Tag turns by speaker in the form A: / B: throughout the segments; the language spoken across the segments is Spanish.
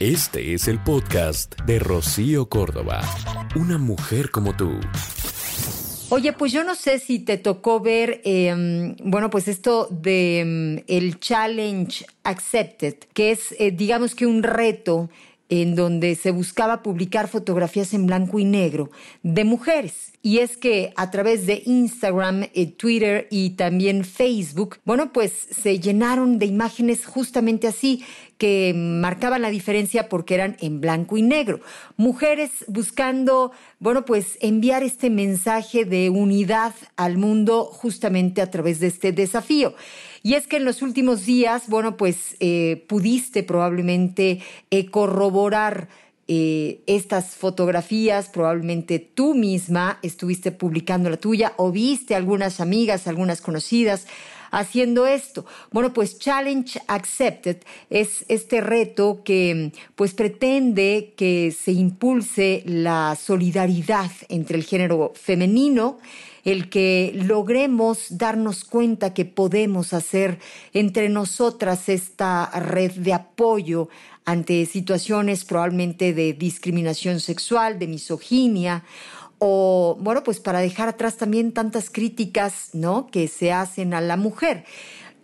A: Este es el podcast de Rocío Córdoba. Una mujer como tú.
B: Oye, pues yo no sé si te tocó ver, em, bueno, pues esto de em, el Challenge Accepted, que es, eh, digamos que un reto en donde se buscaba publicar fotografías en blanco y negro de mujeres. Y es que a través de Instagram, eh, Twitter y también Facebook, bueno, pues se llenaron de imágenes justamente así, que marcaban la diferencia porque eran en blanco y negro. Mujeres buscando, bueno, pues enviar este mensaje de unidad al mundo justamente a través de este desafío. Y es que en los últimos días, bueno, pues eh, pudiste probablemente eh, corroborar eh, estas fotografías, probablemente tú misma estuviste publicando la tuya o viste algunas amigas, algunas conocidas haciendo esto. Bueno, pues Challenge Accepted es este reto que pues pretende que se impulse la solidaridad entre el género femenino el que logremos darnos cuenta que podemos hacer entre nosotras esta red de apoyo ante situaciones probablemente de discriminación sexual, de misoginia o bueno, pues para dejar atrás también tantas críticas, ¿no? que se hacen a la mujer.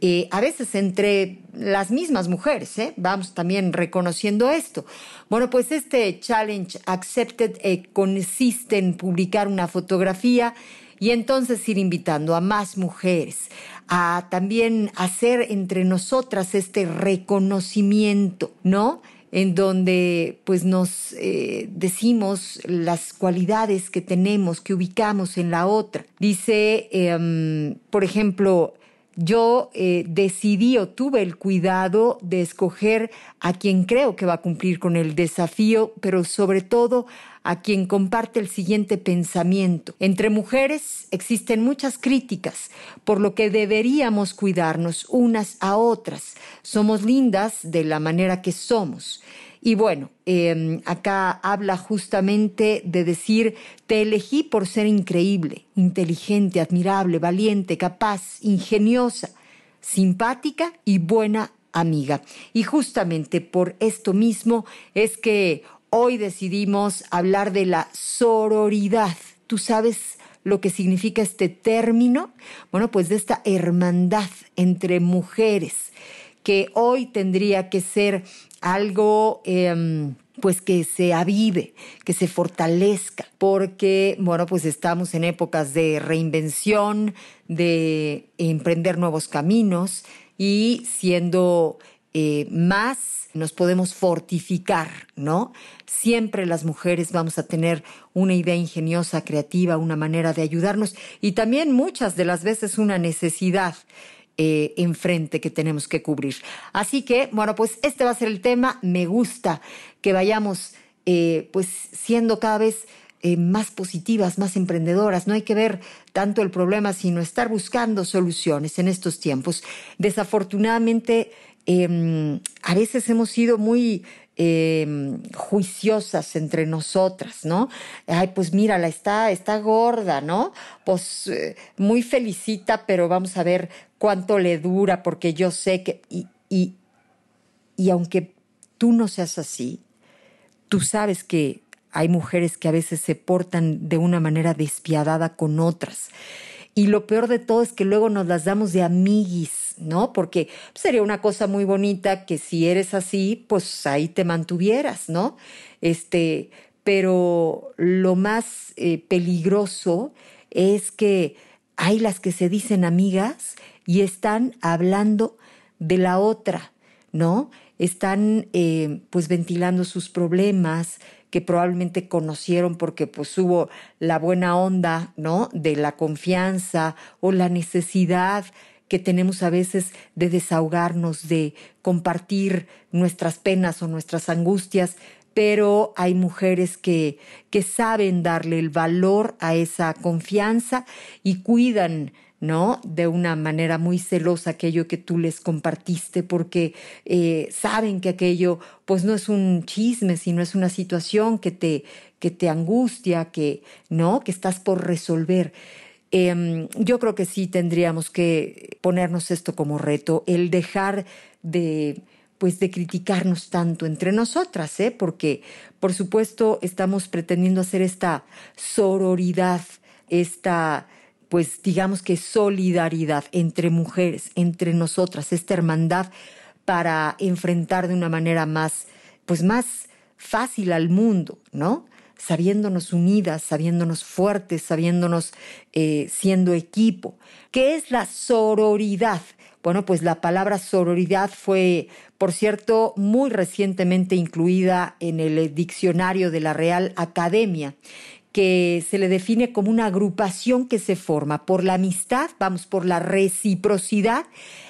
B: Eh, a veces entre las mismas mujeres, ¿eh? vamos también reconociendo esto. Bueno, pues este challenge accepted eh, consiste en publicar una fotografía y entonces ir invitando a más mujeres a también hacer entre nosotras este reconocimiento, ¿no? En donde pues nos eh, decimos las cualidades que tenemos, que ubicamos en la otra. Dice, em, por ejemplo, yo eh, decidí o tuve el cuidado de escoger a quien creo que va a cumplir con el desafío, pero sobre todo a quien comparte el siguiente pensamiento. Entre mujeres existen muchas críticas, por lo que deberíamos cuidarnos unas a otras. Somos lindas de la manera que somos. Y bueno, em, acá habla justamente de decir, te elegí por ser increíble, inteligente, admirable, valiente, capaz, ingeniosa, simpática y buena amiga. Y justamente por esto mismo es que hoy decidimos hablar de la sororidad. ¿Tú sabes lo que significa este término? Bueno, pues de esta hermandad entre mujeres que hoy tendría que ser algo em, pues que se avive, que se fortalezca, porque, bueno, pues estamos en épocas de reinvención, de emprender nuevos caminos y siendo eh, más nos podemos fortificar, ¿no? Siempre las mujeres vamos a tener una idea ingeniosa, creativa, una manera de ayudarnos y también muchas de las veces una necesidad eh, enfrente que tenemos que cubrir. Así que, bueno, pues este va a ser el tema. Me gusta que vayamos, eh, pues, siendo cada vez eh, más positivas, más emprendedoras. No hay que ver tanto el problema, sino estar buscando soluciones en estos tiempos. Desafortunadamente, em, a veces hemos sido muy em, juiciosas entre nosotras, ¿no? Ay, pues mírala, está, está gorda, ¿no? Pues muy felicita, pero vamos a ver cuánto le dura, porque yo sé que... Y, y, aunque tú no seas así, tú sabes que hay mujeres que a veces se portan de una manera despiadada con otras. Y lo peor de todo es que luego nos las damos de amiguis, ¿no? Porque sería una cosa muy bonita que si eres así, pues ahí te mantuvieras, ¿no? Este, pero lo más eh, peligroso es que hay las que se dicen amigas y están hablando de la otra, ¿no? Están eh, pues ventilando sus problemas que probablemente conocieron porque pues hubo la buena onda, ¿no? De la confianza o la necesidad que tenemos a veces de desahogarnos, de compartir nuestras penas o nuestras angustias, pero hay mujeres que, que saben darle el valor a esa confianza y cuidan ¿no? De una manera muy celosa aquello que tú les compartiste porque eh, saben que aquello pues no es un chisme, sino es una situación que te, que te angustia, que, ¿no? Que estás por resolver. Em, yo creo que sí tendríamos que ponernos esto como reto, el dejar de pues de criticarnos tanto entre nosotras, ¿eh? porque por supuesto estamos pretendiendo hacer esta sororidad, esta pues digamos que solidaridad entre mujeres, entre nosotras, esta hermandad para enfrentar de una manera más, pues más fácil al mundo, ¿no? Sabiéndonos unidas, sabiéndonos fuertes, sabiéndonos eh, siendo equipo. ¿Qué es la sororidad? Bueno, pues la palabra sororidad fue, por cierto, muy recientemente incluida en el diccionario de la Real Academia que se le define como una agrupación que se forma por la amistad, vamos, por la reciprocidad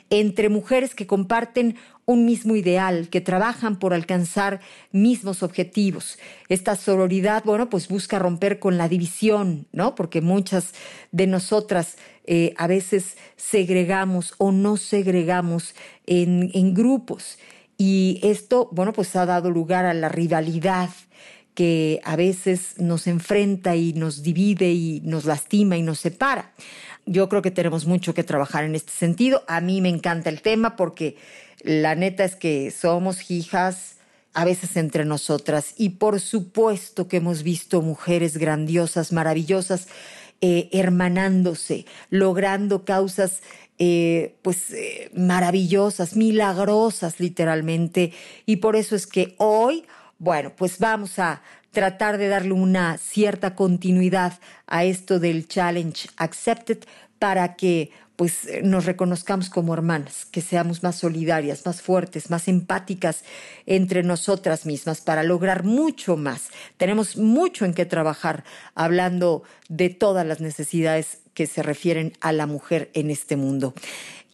B: entre mujeres que comparten un mismo ideal, que trabajan por alcanzar mismos objetivos. Esta sororidad, bueno, pues busca romper con la división, ¿no? Porque muchas de nosotras eh, a veces segregamos o no segregamos en, en grupos. Y esto, bueno, pues ha dado lugar a la rivalidad, que a veces nos enfrenta y nos divide y nos lastima y nos separa. Yo creo que tenemos mucho que trabajar en este sentido. A mí me encanta el tema porque la neta es que somos hijas a veces entre nosotras y por supuesto que hemos visto mujeres grandiosas, maravillosas, eh, hermanándose, logrando causas eh, pues eh, maravillosas, milagrosas literalmente. Y por eso es que hoy bueno, pues vamos a tratar de darle una cierta continuidad a esto del Challenge Accepted para que pues nos reconozcamos como hermanas, que seamos más solidarias, más fuertes, más empáticas entre nosotras mismas para lograr mucho más. Tenemos mucho en qué trabajar hablando de todas las necesidades que se refieren a la mujer en este mundo.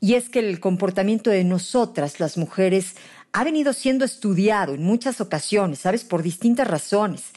B: Y es que el comportamiento de nosotras, las mujeres, ha venido siendo estudiado en muchas ocasiones, ¿sabes? Por distintas razones.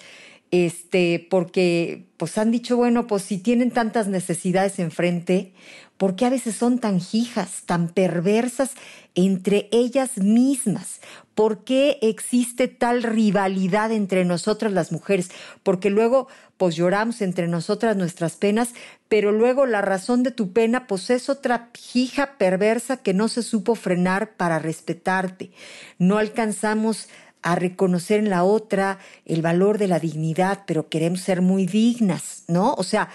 B: Este, porque pues han dicho, bueno, pues si tienen tantas necesidades enfrente, ¿por qué a veces son tan hijas, tan perversas entre ellas mismas? ¿Por qué existe tal rivalidad entre nosotras las mujeres? Porque luego pues lloramos entre nosotras nuestras penas, pero luego la razón de tu pena pues es otra hija perversa que no se supo frenar para respetarte. No alcanzamos a reconocer en la otra el valor de la dignidad, pero queremos ser muy dignas, ¿no? O sea,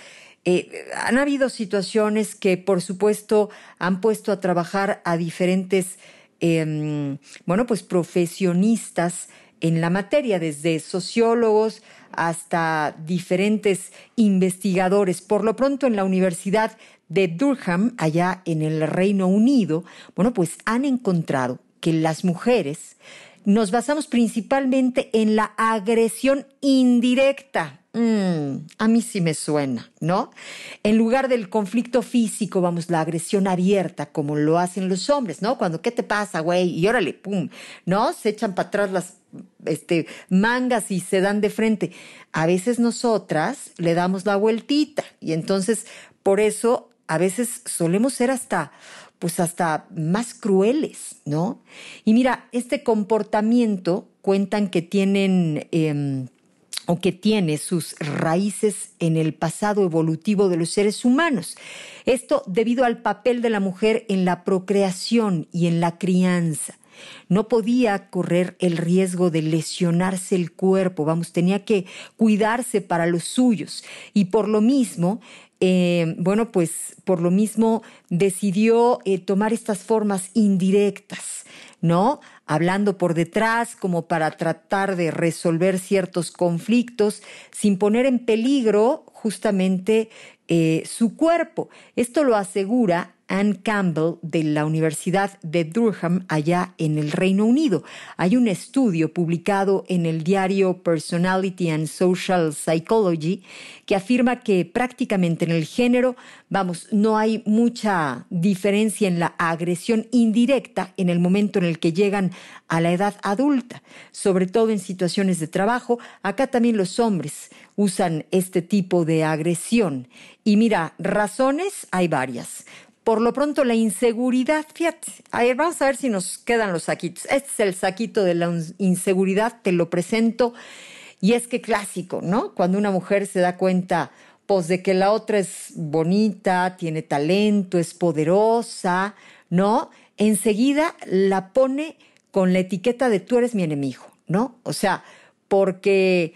B: eh, han habido situaciones que, por supuesto, han puesto a trabajar a diferentes, em, bueno, pues profesionistas en la materia, desde sociólogos hasta diferentes investigadores. Por lo pronto, en la Universidad de Durham, allá en el Reino Unido, bueno, pues han encontrado que las mujeres nos basamos principalmente en la agresión indirecta. Mm, a mí sí me suena, ¿no? En lugar del conflicto físico, vamos, la agresión abierta, como lo hacen los hombres, ¿no? Cuando, ¿qué te pasa, güey? Y órale, pum, ¿no? Se echan para atrás las este, mangas y se dan de frente. A veces nosotras le damos la vueltita y entonces por eso a veces solemos ser hasta pues hasta más crueles, ¿no? Y mira, este comportamiento cuentan que tienen em, o que tiene sus raíces en el pasado evolutivo de los seres humanos. Esto debido al papel de la mujer en la procreación y en la crianza. No podía correr el riesgo de lesionarse el cuerpo, vamos, tenía que cuidarse para los suyos. Y por lo mismo, eh, bueno, pues por lo mismo decidió eh, tomar estas formas indirectas, ¿no? Hablando por detrás como para tratar de resolver ciertos conflictos sin poner en peligro justamente eh, su cuerpo. Esto lo asegura Anne Campbell de la Universidad de Durham allá en el Reino Unido. Hay un estudio publicado en el diario Personality and Social Psychology que afirma que prácticamente en el género, vamos, no hay mucha diferencia en la agresión indirecta en el momento en el que llegan a la edad adulta, sobre todo en situaciones de trabajo. Acá también los hombres usan este tipo de agresión. Y mira, razones hay varias. Por lo pronto, la inseguridad, fíjate, a ver, vamos a ver si nos quedan los saquitos. Este es el saquito de la inseguridad, te lo presento. Y es que clásico, ¿no? Cuando una mujer se da cuenta, pues, de que la otra es bonita, tiene talento, es poderosa, ¿no? Enseguida la pone con la etiqueta de tú eres mi enemigo, ¿no? O sea, porque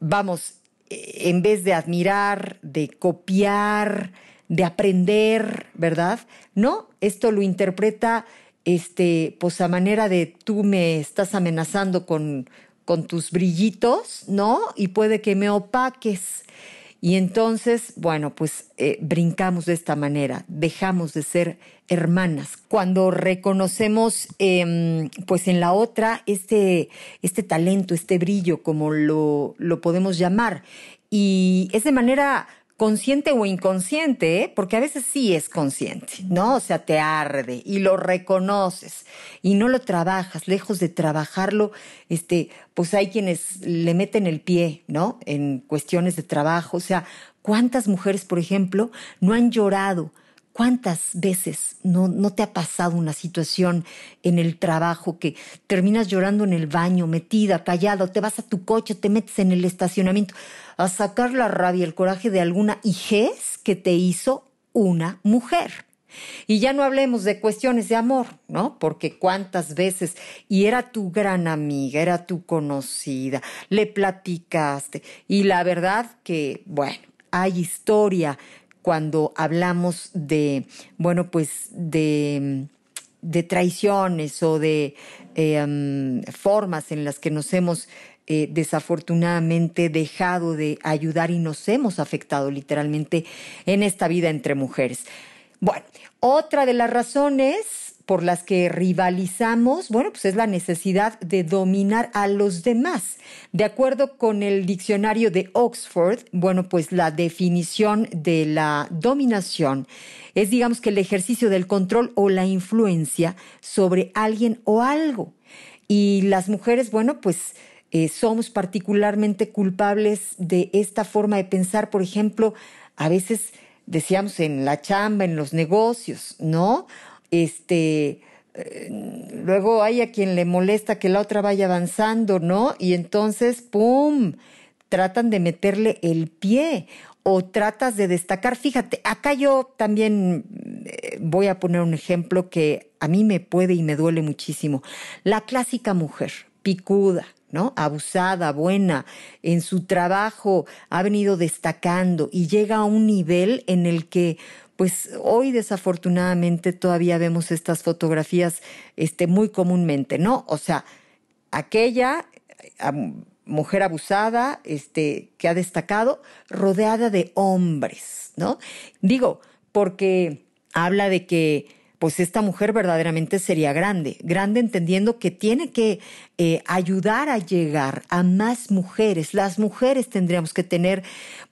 B: vamos, eh, en vez de admirar, de copiar, de aprender, ¿verdad? No, esto lo interpreta este, pues a manera de tú me estás amenazando con, con tus brillitos, ¿no? Y puede que me opaques. Y entonces, bueno, pues eh, brincamos de esta manera, dejamos de ser hermanas. Cuando reconocemos, em, pues en la otra, este, este talento, este brillo, como lo, lo podemos llamar, y es de manera consciente o inconsciente, ¿eh? porque a veces sí es consciente, ¿no? O sea, te arde y lo reconoces y no lo trabajas, lejos de trabajarlo, este, pues hay quienes le meten el pie, ¿no? En cuestiones de trabajo, o sea, ¿cuántas mujeres, por ejemplo, no han llorado? ¿Cuántas veces no, no, te ha pasado una situación en el trabajo que terminas llorando en el baño, metida, callado, te vas a tu coche, te metes en el estacionamiento a sacar la rabia, el coraje de alguna hijez que te hizo una mujer? Y ya no hablemos de cuestiones de amor, ¿no? Porque cuántas veces, y era tu gran amiga, era tu conocida, le platicaste, y la verdad que, bueno, hay historia cuando hablamos de, bueno, pues de, de traiciones o de em, formas en las que nos hemos eh, desafortunadamente dejado de ayudar y nos hemos afectado literalmente en esta vida entre mujeres. Bueno, otra de las razones por las que rivalizamos, bueno, pues es la necesidad de dominar a los demás. De acuerdo con el diccionario de Oxford, bueno, pues la definición de la dominación es, digamos, que el ejercicio del control o la influencia sobre alguien o algo. Y las mujeres, bueno, pues eh, somos particularmente culpables de esta forma de pensar, por ejemplo, a veces decíamos en la chamba, en los negocios, ¿no? Este, eh, luego hay a quien le molesta que la otra vaya avanzando, ¿no? Y entonces, ¡pum! Tratan de meterle el pie o tratas de destacar. Fíjate, acá yo también eh, voy a poner un ejemplo que a mí me puede y me duele muchísimo. La clásica mujer, picuda, ¿no? Abusada, buena, en su trabajo ha venido destacando y llega a un nivel en el que pues hoy desafortunadamente todavía vemos estas fotografías este, muy comúnmente, ¿no? O sea, aquella mujer abusada este, que ha destacado rodeada de hombres, ¿no? Digo, porque habla de que pues esta mujer verdaderamente sería grande, grande entendiendo que tiene que eh, ayudar a llegar a más mujeres. Las mujeres tendríamos que tener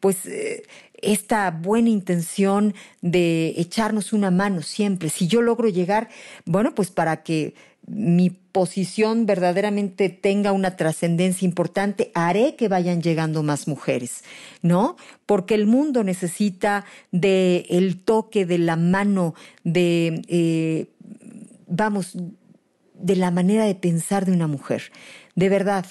B: pues eh, esta buena intención de echarnos una mano siempre. Si yo logro llegar, bueno, pues para que mi posición verdaderamente tenga una trascendencia importante, haré que vayan llegando más mujeres, ¿no? Porque el mundo necesita de el toque de la mano, de, eh, vamos, de la manera de pensar de una mujer. De verdad,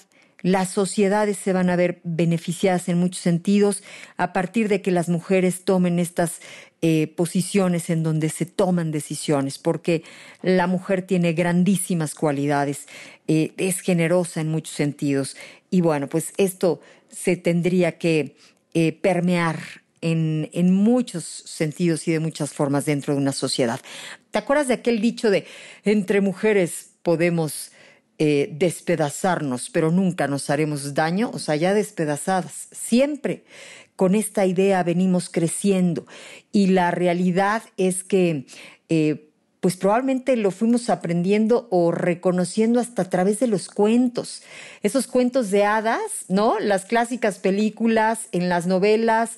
B: las sociedades se van a ver beneficiadas en muchos sentidos a partir de que las mujeres tomen estas eh, posiciones en donde se toman decisiones, porque la mujer tiene grandísimas cualidades, eh, es generosa en muchos sentidos y bueno, pues esto se tendría que eh, permear en, en, muchos sentidos y de muchas formas dentro de una sociedad. ¿Te acuerdas de aquel dicho de entre mujeres podemos eh, despedazarnos, pero nunca nos haremos daño, o sea, ya despedazadas, siempre con esta idea venimos creciendo y la realidad es que eh, pues probablemente lo fuimos aprendiendo o reconociendo hasta a través de los cuentos. Esos cuentos de hadas, ¿no? Las clásicas películas, en las novelas.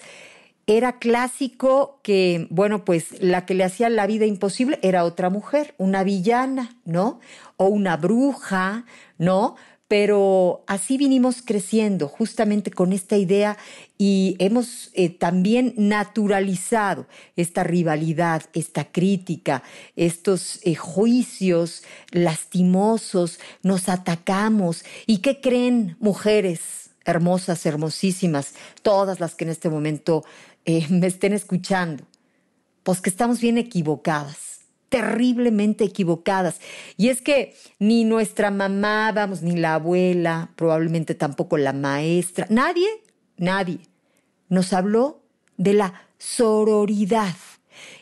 B: Era clásico que, bueno, pues la que le hacía la vida imposible era otra mujer, una villana, ¿no? O una bruja, ¿no? pero así vinimos creciendo justamente con esta idea y hemos eh, también naturalizado esta rivalidad, esta crítica, estos eh, juicios lastimosos, nos atacamos. ¿Y qué creen mujeres hermosas, hermosísimas, todas las que en este momento eh, me estén escuchando? Pues que estamos bien equivocadas terriblemente equivocadas. Y es que ni nuestra mamá, vamos, ni la abuela, probablemente tampoco la maestra, nadie, nadie nos habló de la sororidad.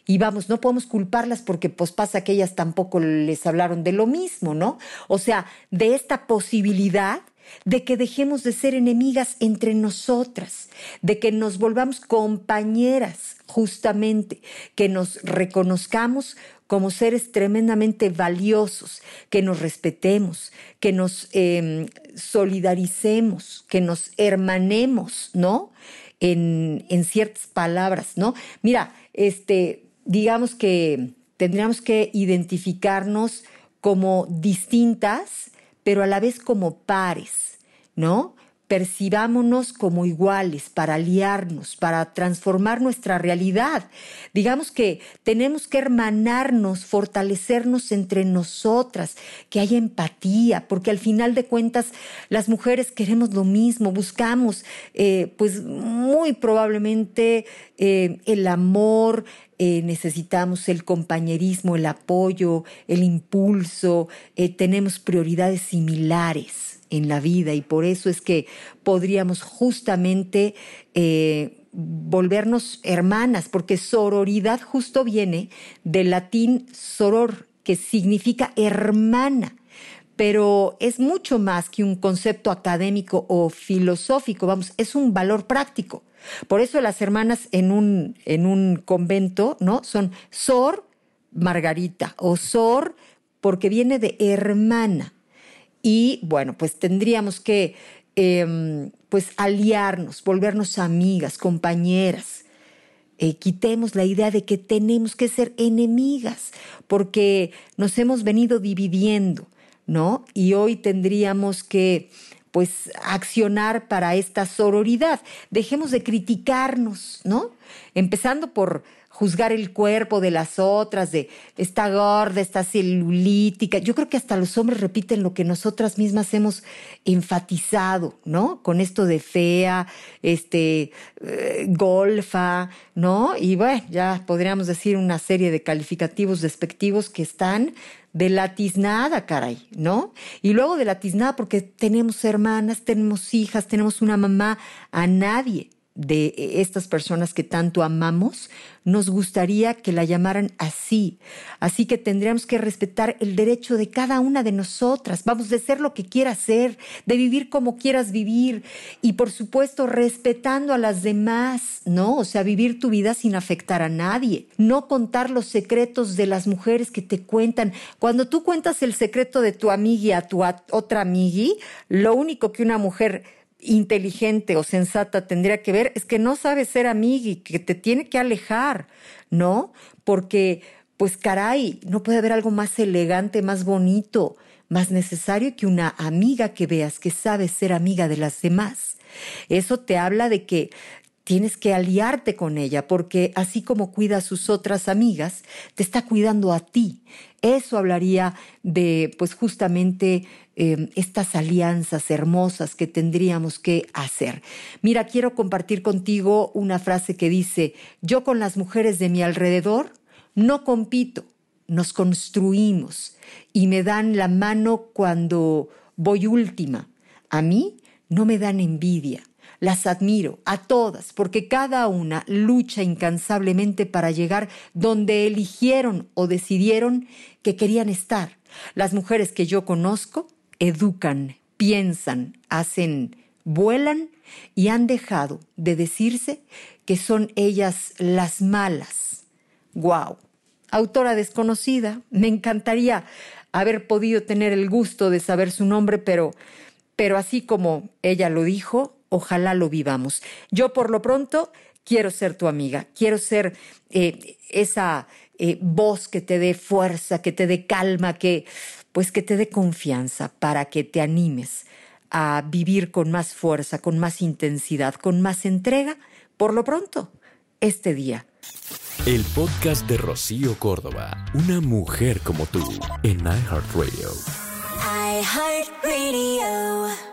B: Y vamos, no podemos culparlas porque pues pasa que ellas tampoco les hablaron de lo mismo, ¿no? O sea, de esta posibilidad de que dejemos de ser enemigas entre nosotras, de que nos volvamos compañeras justamente, que nos reconozcamos como seres tremendamente valiosos, que nos respetemos, que nos em, solidaricemos, que nos hermanemos, ¿no? En, en, ciertas palabras, ¿no? Mira, este, digamos que tendríamos que identificarnos como distintas, pero a la vez como pares, ¿no? Percibámonos como iguales, para aliarnos, para transformar nuestra realidad. Digamos que tenemos que hermanarnos, fortalecernos entre nosotras, que haya empatía, porque al final de cuentas las mujeres queremos lo mismo, buscamos eh, pues muy probablemente eh, el amor, eh, necesitamos el compañerismo, el apoyo, el impulso, tenemos prioridades similares en la vida y por eso es que podríamos justamente eh, volvernos hermanas, porque sororidad justo viene del latín soror, que significa hermana pero es mucho más que un concepto académico o filosófico, vamos, es un valor práctico. Por eso las hermanas en un, en un convento, ¿no? Son Sor Margarita o Sor porque viene de hermana. Y bueno, pues tendríamos que em, pues aliarnos, volvernos amigas, compañeras. Eh, quitemos la idea de que tenemos que ser enemigas, porque nos hemos venido dividiendo, ¿no? Y hoy tendríamos que pues accionar para esta sororidad. Dejemos de criticarnos, ¿no? Empezando por juzgar el cuerpo de las otras, de esta gorda, esta celulítica. Yo creo que hasta los hombres repiten lo que nosotras mismas hemos enfatizado, ¿no? Con esto de fea, este, eh, golfa, ¿no? Y bueno, ya podríamos decir una serie de calificativos despectivos que están de la tiznada, caray, ¿no? Y luego de la tiznada porque tenemos hermanas, tenemos hijas, tenemos una mamá, a nadie de estas personas que tanto amamos, nos gustaría que la llamaran así. Así que tendríamos que respetar el derecho de cada una de nosotras. Vamos, de ser lo que quieras ser, de vivir como quieras vivir y por supuesto respetando a las demás, ¿no? O sea, vivir tu vida sin afectar a nadie. No contar los secretos de las mujeres que te cuentan. Cuando tú cuentas el secreto de tu amiga a tu otra amigui, lo único que una mujer inteligente o sensata tendría que ver es que no sabes ser amigui, que te tiene que alejar, ¿no? Porque, pues caray, no puede haber algo más elegante, más bonito, más necesario que una amiga que veas que sabe ser amiga de las demás. Eso te habla de que tienes que aliarte con ella, porque así como cuida a sus otras amigas, te está cuidando a ti. Eso hablaría de, pues justamente, em, estas alianzas hermosas que tendríamos que hacer. Mira, quiero compartir contigo una frase que dice, yo con las mujeres de mi alrededor no compito, nos construimos y me dan la mano cuando voy última. A mí no me dan envidia las admiro a todas porque cada una lucha incansablemente para llegar donde eligieron o decidieron que querían estar. Las mujeres que yo conozco educan, piensan, hacen, vuelan y han dejado de decirse que son ellas las malas. ¡Guau! Autora desconocida, me encantaría haber podido tener el gusto de saber su nombre, pero, pero así como ella lo dijo, ojalá lo vivamos. Yo por lo pronto quiero ser tu amiga, quiero ser eh, esa eh, voz que te dé fuerza, que te dé calma, que pues que te dé confianza para que te animes a vivir con más fuerza, con más intensidad, con más entrega, por lo pronto, este día.
A: El podcast de Rocío Córdoba, una mujer como tú, en iHeartRadio.
C: iHeartRadio.